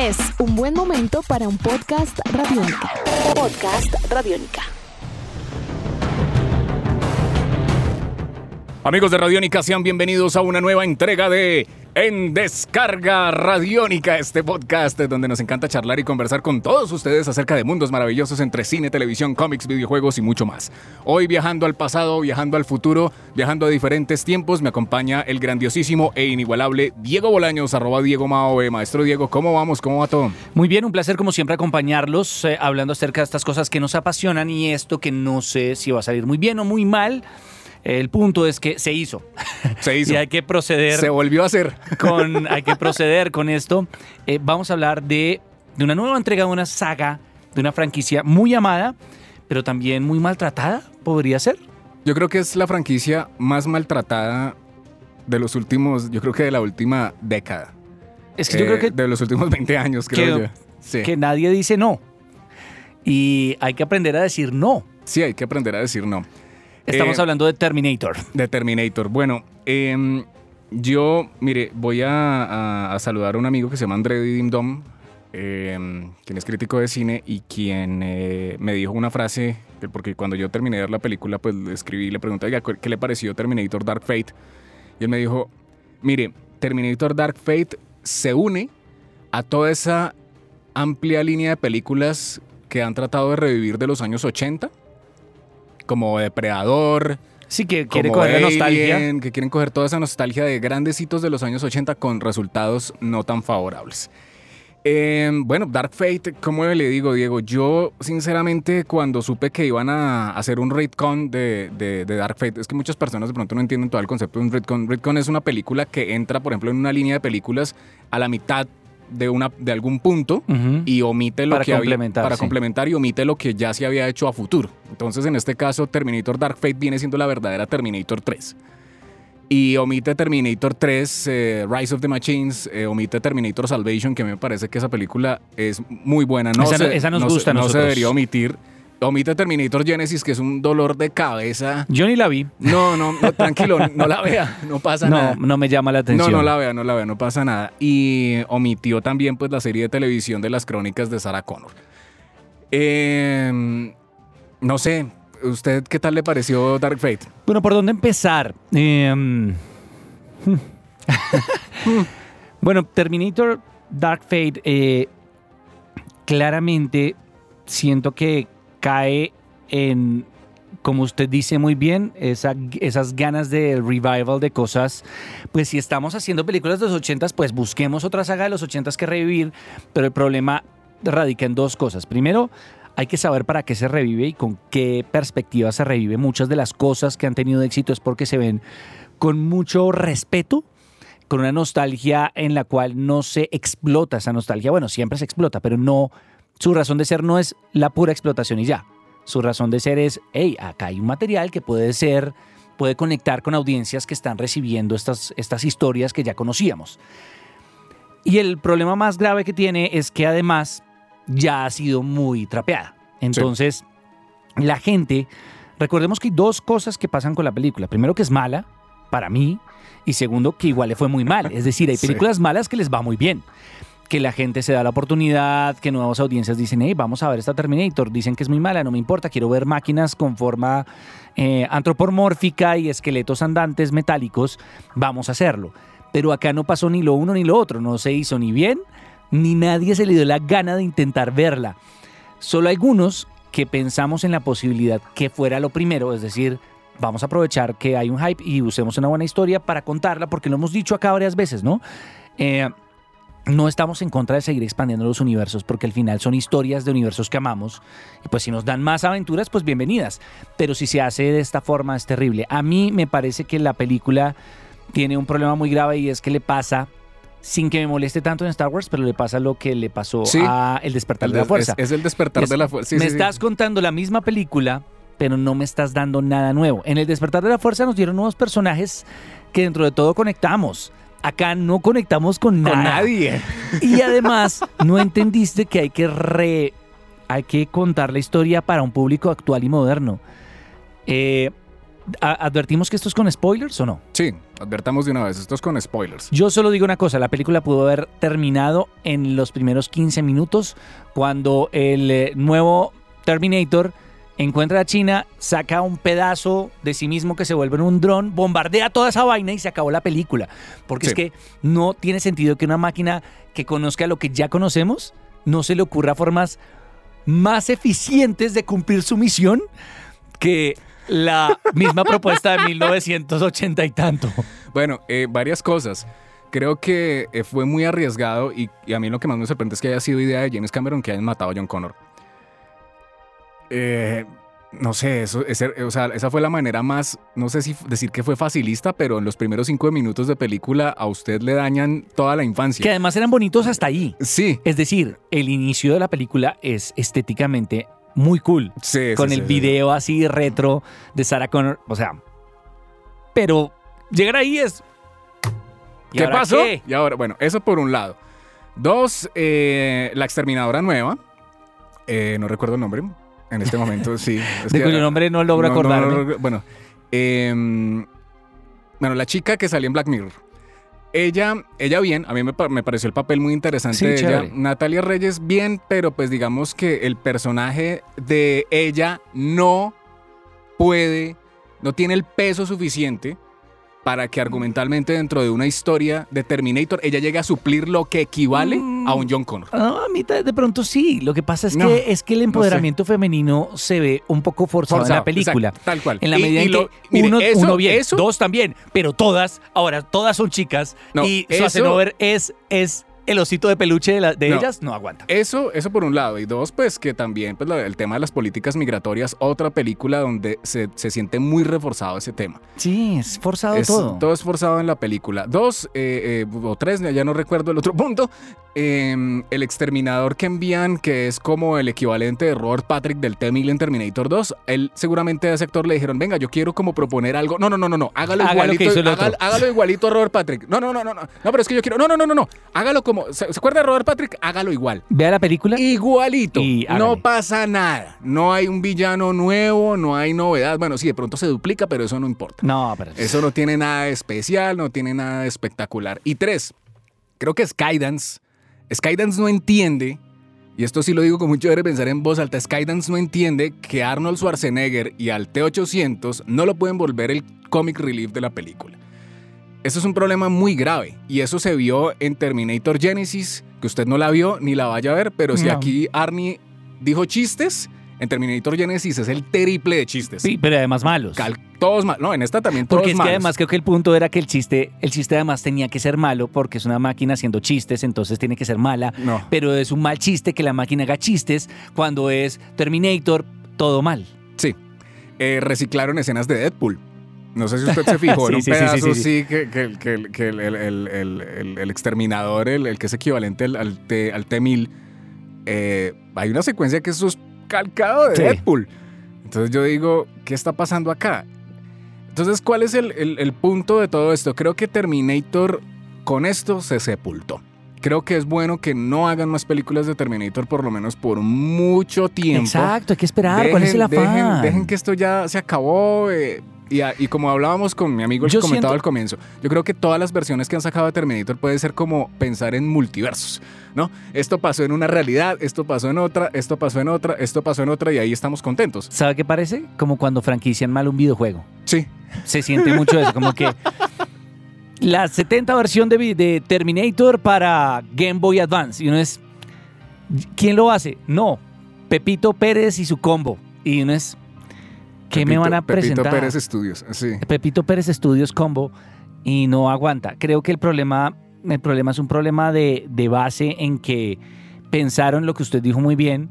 Es un buen momento para un podcast radiónica. Podcast radiónica. Amigos de Radiónica, sean bienvenidos a una nueva entrega de En Descarga Radiónica, este podcast donde nos encanta charlar y conversar con todos ustedes acerca de mundos maravillosos entre cine, televisión, cómics, videojuegos y mucho más. Hoy viajando al pasado, viajando al futuro, viajando a diferentes tiempos, me acompaña el grandiosísimo e inigualable Diego Bolaños, arroba Diego Mao. Maestro Diego, ¿cómo vamos? ¿Cómo va todo? Muy bien, un placer como siempre acompañarlos, eh, hablando acerca de estas cosas que nos apasionan y esto que no sé si va a salir muy bien o muy mal. El punto es que se hizo. Se hizo. y hay que proceder. Se volvió a hacer. Con, hay que proceder con esto. Eh, vamos a hablar de, de una nueva entrega de una saga, de una franquicia muy amada, pero también muy maltratada, podría ser. Yo creo que es la franquicia más maltratada de los últimos, yo creo que de la última década. Es que yo Eh, creo que, De los últimos 20 años, creo que- yo. Sí. que nadie dice no. Y hay que aprender a decir no. sí, hay que aprender a decir no. Estamos Eh, hablando de Terminator. De Terminator. Bueno, em, yo, mire, voy a, a- a saludar a un amigo que se llama André Didimdom, em, quien es crítico de cine y quien eh, me dijo una frase, que- porque cuando yo terminé de ver la película, pues le escribí y le pregunté, "Oiga, ¿qué le pareció Terminator Dark Fate? Y él me dijo, mire, Terminator Dark Fate se une a toda esa amplia línea de películas que han tratado de revivir de los años 80, como Depredador, Sí, que quiere coger la nostalgia. Que quieren coger toda esa nostalgia de grandes hitos de los años 80 con resultados no tan favorables. Eh, bueno, Dark Fate, ¿cómo le digo, Diego? Yo, sinceramente, cuando supe que iban a hacer un retcon de, de, de Dark Fate, es que muchas personas de pronto no entienden todo el concepto de un retcon. Retcon es una película que entra, por ejemplo, en una línea de películas a la mitad de, una, de algún punto y omite lo Para que había- complementar, para sí. complementar y omite lo que ya se había hecho a futuro. Entonces, en este caso, Terminator Dark Fate viene siendo la verdadera Terminator 3. Y omite Terminator 3, eh, Rise of the Machines, eh, omite Terminator Salvation, que me parece que esa película es muy buena. No Esa no- se- esa nos no gusta No se debería omitir. Omite Terminator Genesis, que es un dolor de cabeza. Yo ni la vi. No, no, no, tranquilo, no la vea, no pasa No, nada. no me llama la No, atención. no la vea, no la vea, no pasa nada. Y omitió también pues la serie de televisión de las crónicas de Sarah Connor. Eh, no sé, ¿usted qué tal le pareció Dark Fate? Bueno, ¿por dónde empezar? Eh, bueno, Terminator Dark Fate, eh, claramente siento que cae en, como usted dice muy bien, esa- esas ganas de revival de cosas. Pues si estamos haciendo películas de los 80s, pues busquemos otra saga de los 80s que revivir, pero el problema radica en dos cosas. Primero, hay que saber para qué se revive y con qué perspectiva se revive. Muchas de las cosas que han tenido éxito es porque se ven con mucho respeto, con una nostalgia en la cual no se explota esa nostalgia. Bueno, siempre se explota, pero no, su razón de ser no es la pura explotación y ya. Su razón de ser es, hey, acá hay un material que puede ser, puede conectar con audiencias que están recibiendo estas, estas historias que ya conocíamos. Y el problema más grave que tiene es que además ya ha sido muy trapeada. Entonces, la gente, recordemos que hay dos cosas que pasan con la película. Primero que es mala, para mí, y segundo que igual le fue muy mal. Es decir, hay Sí. películas malas que les va muy bien. Que la gente se da la oportunidad, que nuevas audiencias dicen, hey, vamos a ver esta Terminator. Dicen que es muy mala, no me importa, quiero ver máquinas con forma eh, antropomórfica y esqueletos andantes metálicos, vamos a hacerlo. Pero acá no pasó ni lo uno ni lo otro, no se hizo ni bien, ni nadie se le dio la gana de intentar verla. Solo algunos que pensamos en la posibilidad que fuera lo primero, es decir, vamos a aprovechar que hay un hype y usemos una buena historia para contarla, porque lo hemos dicho acá varias veces, ¿no? Eh, no estamos en contra de seguir expandiendo los universos, porque al final son historias de universos que amamos, y pues si nos dan más aventuras, pues bienvenidas. Pero si se hace de esta forma es terrible. A mí me parece que la película tiene un problema muy grave y es que le pasa sin que me moleste tanto en Star Wars, pero le pasa lo que le pasó Sí. a El despertar de la fuerza. Es, es el despertar Es- de la fuerza. Sí, me sí. estás contando la misma película, pero no me estás dando nada nuevo. En El despertar de la fuerza nos dieron nuevos personajes que dentro de todo conectamos. Acá no conectamos con, nadie. Y además, no entendiste que hay que re, hay que contar la historia para un público actual y moderno. Eh, ¿advertimos que esto es con spoilers o no? Sí, advertamos de una vez, esto es con spoilers. Yo solo digo una cosa, la película pudo haber terminado en los primeros 15 minutos cuando el eh, nuevo Terminator encuentra a China, saca un pedazo de sí mismo que se vuelve en un dron, bombardea toda esa vaina y se acabó la película. Porque es que no tiene sentido que una máquina que conozca lo que ya conocemos no se le ocurra formas más eficientes de cumplir su misión que la misma propuesta de 1980 y tanto. Bueno, eh, varias cosas. Creo que eh, fue muy arriesgado y, y a mí lo que más me sorprende es que haya sido idea de James Cameron que hayan matado a John Connor. Eh, no sé, eso, ese- o sea, esa fue la manera más, no sé si decir que fue facilista, pero en los primeros cinco minutos de película a usted le dañan toda la infancia. Que además eran bonitos hasta ahí. Sí, Es decir, el inicio de la película es estéticamente muy cool. sí, sí, con sí, el sí. video así retro de Sarah Connor. O sea, pero llegar ahí es. ¿y ¿Qué ahora pasó? qué? Y ahora, bueno, eso por un lado. Dos, eh, la exterminadora nueva. Eh, no recuerdo el nombre en este momento, sí. es De cuyo nombre no logro no, no, acordarme. no, bueno, em, bueno, la chica que salió en Black Mirror. Ella, ella bien, a mí me, me pareció el papel muy interesante Sí, de ella. Natalia Reyes bien, pero pues digamos que el personaje de ella no puede, no tiene el peso suficiente para que argumentalmente dentro de una historia de Terminator ella llegue a suplir lo que equivale Mm. a un John Connor. Ah, a mí de pronto sí. Lo que pasa es, No, que, es que el empoderamiento femenino se ve un poco forzado, en la película. exacto, tal cual. En la Y- medida y en lo- que mire, uno, eso- uno bien, eso- dos también, pero todas, ahora todas son chicas No, y Schwarzenegger es, es el osito de peluche de, la- de No. ellas, no aguanta. Eso, eso por un lado. Y dos, pues que también pues, la- el tema de las políticas migratorias, otra película donde se, se siente muy reforzado ese tema. Sí, es forzado Es- todo. es forzado en la película. Dos, eh, eh, o tres, ya no recuerdo el otro punto. eh, el exterminador que envían, que es como el equivalente de Robert Patrick del T-1000 en Terminator 2. Él seguramente a ese actor le dijeron, venga, yo quiero como proponer algo. No, no, no, no, no. Hágalo igualito. otro. hágalo igualito a Robert Patrick. No, no, no, no, no. No, pero es que yo quiero. No, no, no, no, no. Hágalo como. ¿Se, ¿se acuerda de Robert Patrick? Hágalo igual. Vea la película. Igualito. Y no pasa nada. No hay un villano nuevo, no hay novedad. Bueno, sí, de pronto se duplica, pero eso no importa. No, pero Eso no tiene nada de especial, no tiene nada de espectacular. Y tres, creo que Skydance, Skydance no entiende, y esto sí lo digo con mucho de pensar en voz alta, Skydance no entiende que Arnold Schwarzenegger y al T-800 no lo pueden volver el comic relief de la película. Eso es un problema muy grave y eso se vio en Terminator Genesis, que usted no la vio ni la vaya a ver, pero si No. aquí Arnie dijo chistes, en Terminator Genesis es el triple de chistes. sí, pero además malos. Cal- todos mal. No, en esta también todos Porque es que malos. además creo que el punto era que el chiste, el chiste además tenía que ser malo porque es una máquina haciendo chistes, entonces tiene que ser mala. No. Pero es un mal chiste que la máquina haga chistes cuando es Terminator, todo mal. Sí. Eh, reciclaron escenas de Deadpool. No sé si usted se fijó en un sí, pedazo sí, sí, que, que- que- que el, el- el- exterminador, el, que es equivalente al, al T, al T-1000, eh, hay una secuencia que es calcado de. Deadpool. Entonces yo digo, ¿qué está pasando acá? Entonces, ¿cuál es el, punto de todo esto? Creo que Terminator con esto se sepultó. Creo que es bueno que no hagan más películas de Terminator por lo menos por mucho tiempo. Exacto, hay que esperar. ¿Cuál es el Dejen- afán? dejen- dejen que esto ya se acabó. eh, y, a- y como hablábamos con mi amigo el Yo comentaba siento- al comienzo, yo creo que todas las versiones que han sacado de Terminator puede ser como pensar en multiversos, ¿no? Esto pasó en una realidad, esto pasó en otra, esto pasó en otra, esto pasó en otra y ahí estamos contentos. ¿Sabe qué parece? Como cuando franquician mal un videojuego. Sí, Se siente mucho eso, como que la 70 versión de, de Terminator para Game Boy Advance. Y uno es, ¿quién lo hace? No, Pepito Pérez y su combo. Y uno es, ¿qué me van a presentar? Pepito Pérez Estudios, sí. Pepito Pérez Studios Combo y no aguanta. Creo que el problema, el problema es un problema de, de base en que pensaron lo que usted dijo muy bien,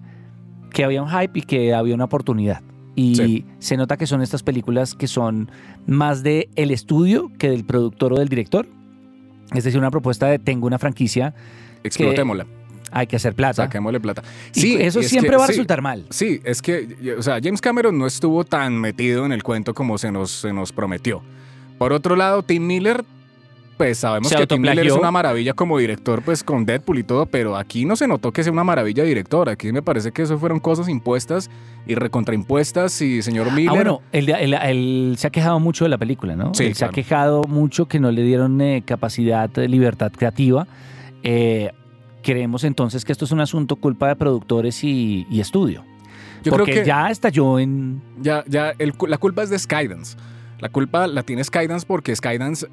que había un hype y que había una oportunidad. Y Sí. se nota que son estas películas que son más de el estudio que del productor o del director. Es decir, una propuesta de tengo una franquicia, Explotémosla, hay que hacer plata. saquémosle plata. Sí, eso y siempre que- va a sí. resultar mal. Sí, es que, o sea, James Cameron no estuvo tan metido en el cuento como se nos, se nos prometió. Por otro lado, Tim Miller Pues sabemos Se que Tim Miller es una maravilla como director, pues con Deadpool y todo, pero aquí no se notó que sea una maravilla director. Aquí me parece que eso fueron cosas impuestas y recontraimpuestas y señor Miller. Ah, bueno, él, él- él se ha quejado mucho de la película, ¿no? Sí, él se ha quejado mucho que no le dieron eh, capacidad de libertad creativa. Eh, creemos entonces que esto es un asunto culpa de productores y, y estudio. yo porque creo que ya estalló en... ya, ya el la culpa es de Skydance. La culpa la tiene Skydance porque Skydance,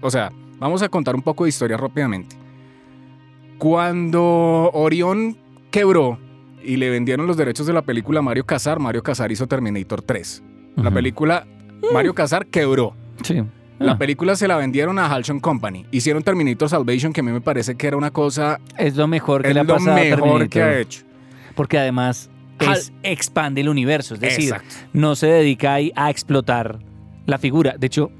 o sea, vamos a contar un poco de historia rápidamente. Cuando Orión quebró y le vendieron los derechos de la película a Mario Casar, Mario Casar hizo Terminator 3. La película Mario Casar quebró. Sí. La Ah, película se la vendieron a Halcyon Company. Hicieron Terminator Salvation, que a mí me parece que era una cosa. es lo mejor que Es le ha lo pasado mejor que ha hecho. Porque además es- expande el universo. Es decir, Exacto. no se dedica ahí a explotar la figura. De hecho,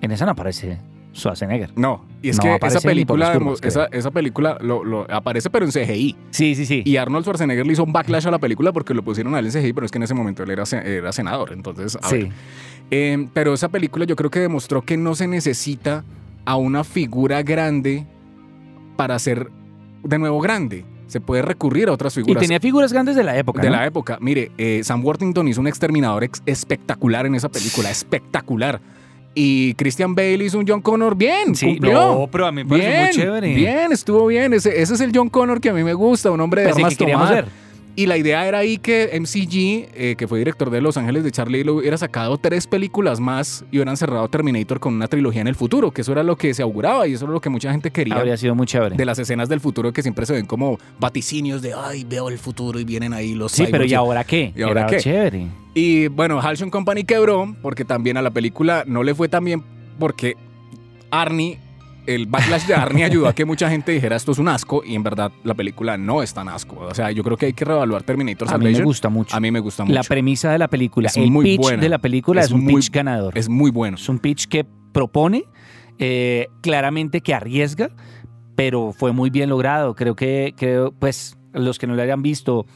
en esa no aparece Schwarzenegger. No, y es No que esa película, esa, esa película lo, lo- aparece, pero en CGI. Sí, sí, sí. Y Arnold Schwarzenegger le hizo un backlash a la película porque lo pusieron a él en CGI, pero es que en ese momento él era, era senador. Entonces, a sí. ver. Eh, pero esa película yo creo que demostró que no se necesita a una figura grande para ser de nuevo grande. Se puede recurrir a otras Y figuras. tenía figuras grandes de la época. de ¿no? la época. Mire, eh, Sam Worthington hizo un exterminador ex- espectacular en esa película, espectacular. Y Christian Bale hizo un John Connor bien, Sí, cumplió. no, pero a mí me parece bien, muy chévere. bien, estuvo bien. Ese, ese es el John Connor que a mí me gusta, un hombre de sí, armas que queríamos tomar. ver. Y la idea era ahí que MCG, eh, que fue director de Los Ángeles de Charlie, lo hubiera sacado tres películas más y hubieran cerrado Terminator con una trilogía en el futuro, que eso era lo que se auguraba y eso era lo que mucha gente quería. Habría sido muy chévere. De las escenas del futuro que siempre se ven como vaticinios de, ay, veo el futuro y vienen ahí los Sí, pero ¿y ahora qué? ¿Y ahora Era qué? chévere. y bueno, Halcyon Company quebró porque también a la película no le fue tan bien porque Arnie, el backlash de Arnie ayudó a que mucha gente dijera esto es un asco y en verdad la película no es tan asco. O sea, yo creo que hay que reevaluar Terminator A mí me Salvation. gusta mucho. A mí me gusta mucho. La premisa de la película, Es el muy pitch buena. de la película es, Es un muy- pitch ganador. Es muy bueno. Es un pitch que propone, eh, claramente que arriesga, pero fue muy bien logrado. Creo que, creo, pues, los que no lo hayan visto,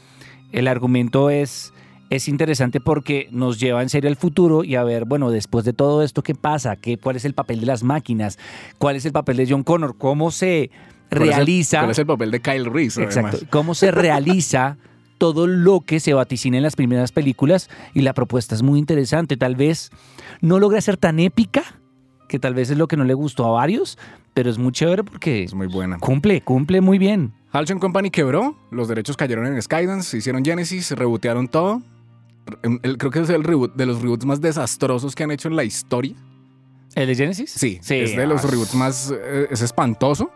el argumento es, es interesante porque nos lleva en serio al futuro y a ver, bueno, después de todo esto, ¿qué pasa? ¿Qué, ¿Cuál es el papel de las máquinas? ¿Cuál es el papel de John Connor? ¿Cómo se ¿Cuál es el- realiza? ¿Cuál es el papel de Kyle Reese? Exacto. además? ¿Cómo se realiza todo lo que se vaticina en las primeras películas? Y la propuesta es muy interesante. Tal vez no logra ser tan épica, que tal vez es lo que no le gustó a varios, pero es muy chévere porque Es muy buena. cumple, cumple muy bien. Halcyon Company quebró, los derechos cayeron en Skydance, hicieron Genesis, rebotearon todo. El- el- creo que es el reboot de los reboots más desastrosos que han hecho en la historia. ¿El de Genesis? Sí, es de los ah, reboots más... eh, es espantoso.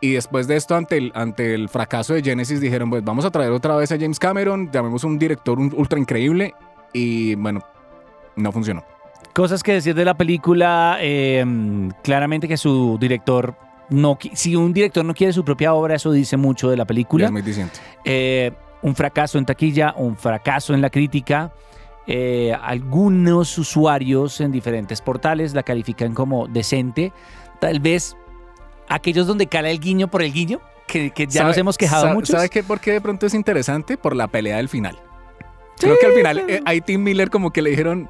Y después de esto, ante el, ante el fracaso de Genesis, dijeron, pues vamos a traer otra vez a James Cameron, llamemos un director ultra increíble. Y bueno, no funcionó. Cosas que decir de la película, eh, claramente que su director no... Si un director no quiere su propia obra, eso dice mucho de la película. es muy. Eh, un fracaso en taquilla, un fracaso en la crítica. Eh, algunos usuarios en diferentes portales la califican como decente. Tal vez aquellos donde cala el guiño por el guiño, que, que ya ¿Sabe- nos hemos quejado mucho. ¿Sabe qué, por qué de pronto es interesante? Por la pelea del final. Creo que al final eh, ahí Tim Miller como que le dijeron,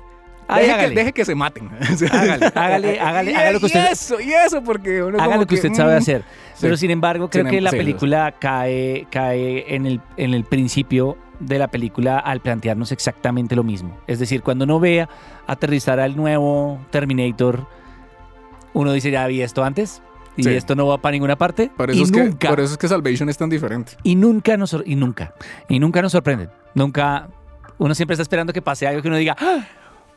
Ay, deje, hágale. que, deje que se maten. Hágale, hágale, hágale, y- haga lo que y usted- eso, y eso, porque uno Haga lo que usted sabe mm, hacer. sí. Pero sin embargo, creo Sin que la película cae, cae en, el, en el principio de la película al plantearnos exactamente lo mismo. Es decir, cuando uno vea aterrizar al nuevo Terminator, uno dice, ya vi esto antes y Sí. esto no va para ninguna parte. Por eso, y es nunca, que, por eso es que Salvation es tan diferente. y nunca nos y nunca, y nunca nos sorprenden. Nunca, uno siempre está esperando que pase algo que uno diga, "Ah,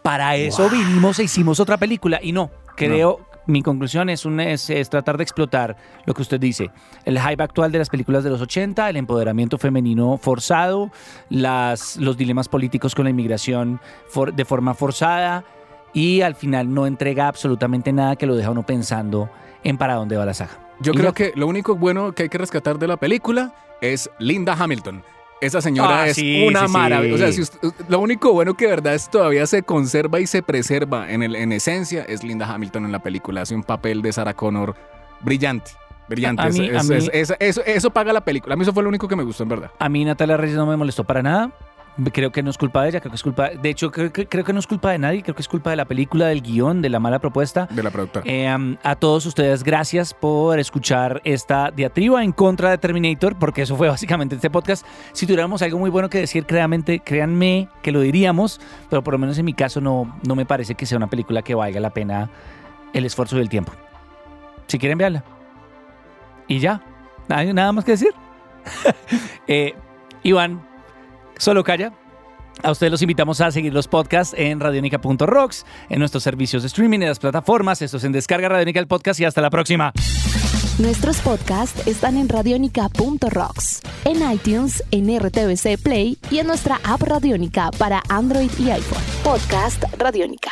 para eso vinimos e hicimos otra película. Y no, creo, mi conclusión es, un, es, es tratar de explotar lo que usted dice, el hype actual de las películas de los 80, el empoderamiento femenino forzado, las, los dilemas políticos con la inmigración for- de forma forzada y al final no entrega absolutamente nada que lo deja uno pensando en para dónde va la saga. Yo Y creo ya. que lo único bueno que hay que rescatar de la película es Linda Hamilton. Esa señora Ah, es sí, una sí, sí. maravilla. O sea, si usted- lo único bueno que de verdad es todavía se conserva y se preserva en, el, en esencia es Linda Hamilton en la película. Hace un papel de Sarah Connor brillante. Brillante. Es- es- mí- es- eso, eso paga la película. A mí eso fue lo único que me gustó, en verdad. A mí Natalia Reyes no me molestó para nada. Creo que no es culpa de ella, creo que es culpa. De hecho, creo que, creo que no es culpa de nadie, creo que es culpa de la película, del guion, de la mala propuesta. De la productora. Eh, um, a todos ustedes, gracias por escuchar esta diatriba en contra de Terminator, porque eso fue básicamente este podcast. Si tuviéramos algo muy bueno que decir, créanme, créanme que lo diríamos, pero por lo menos en mi caso no, no me parece que sea una película que valga la pena el esfuerzo y el tiempo. Si quieren, verla. Y ya, ¿Hay nada más que decir. eh, Iván, solo calla. A ustedes los invitamos a seguir los podcasts en radionica.rocks, en nuestros servicios de streaming, en las plataformas. Esto es en Descarga Radionica el podcast y hasta la próxima. Nuestros podcasts están en radionica.rocks, en iTunes, en RTVC Play y en nuestra app Radionica para Android y iPhone. Podcast Radionica.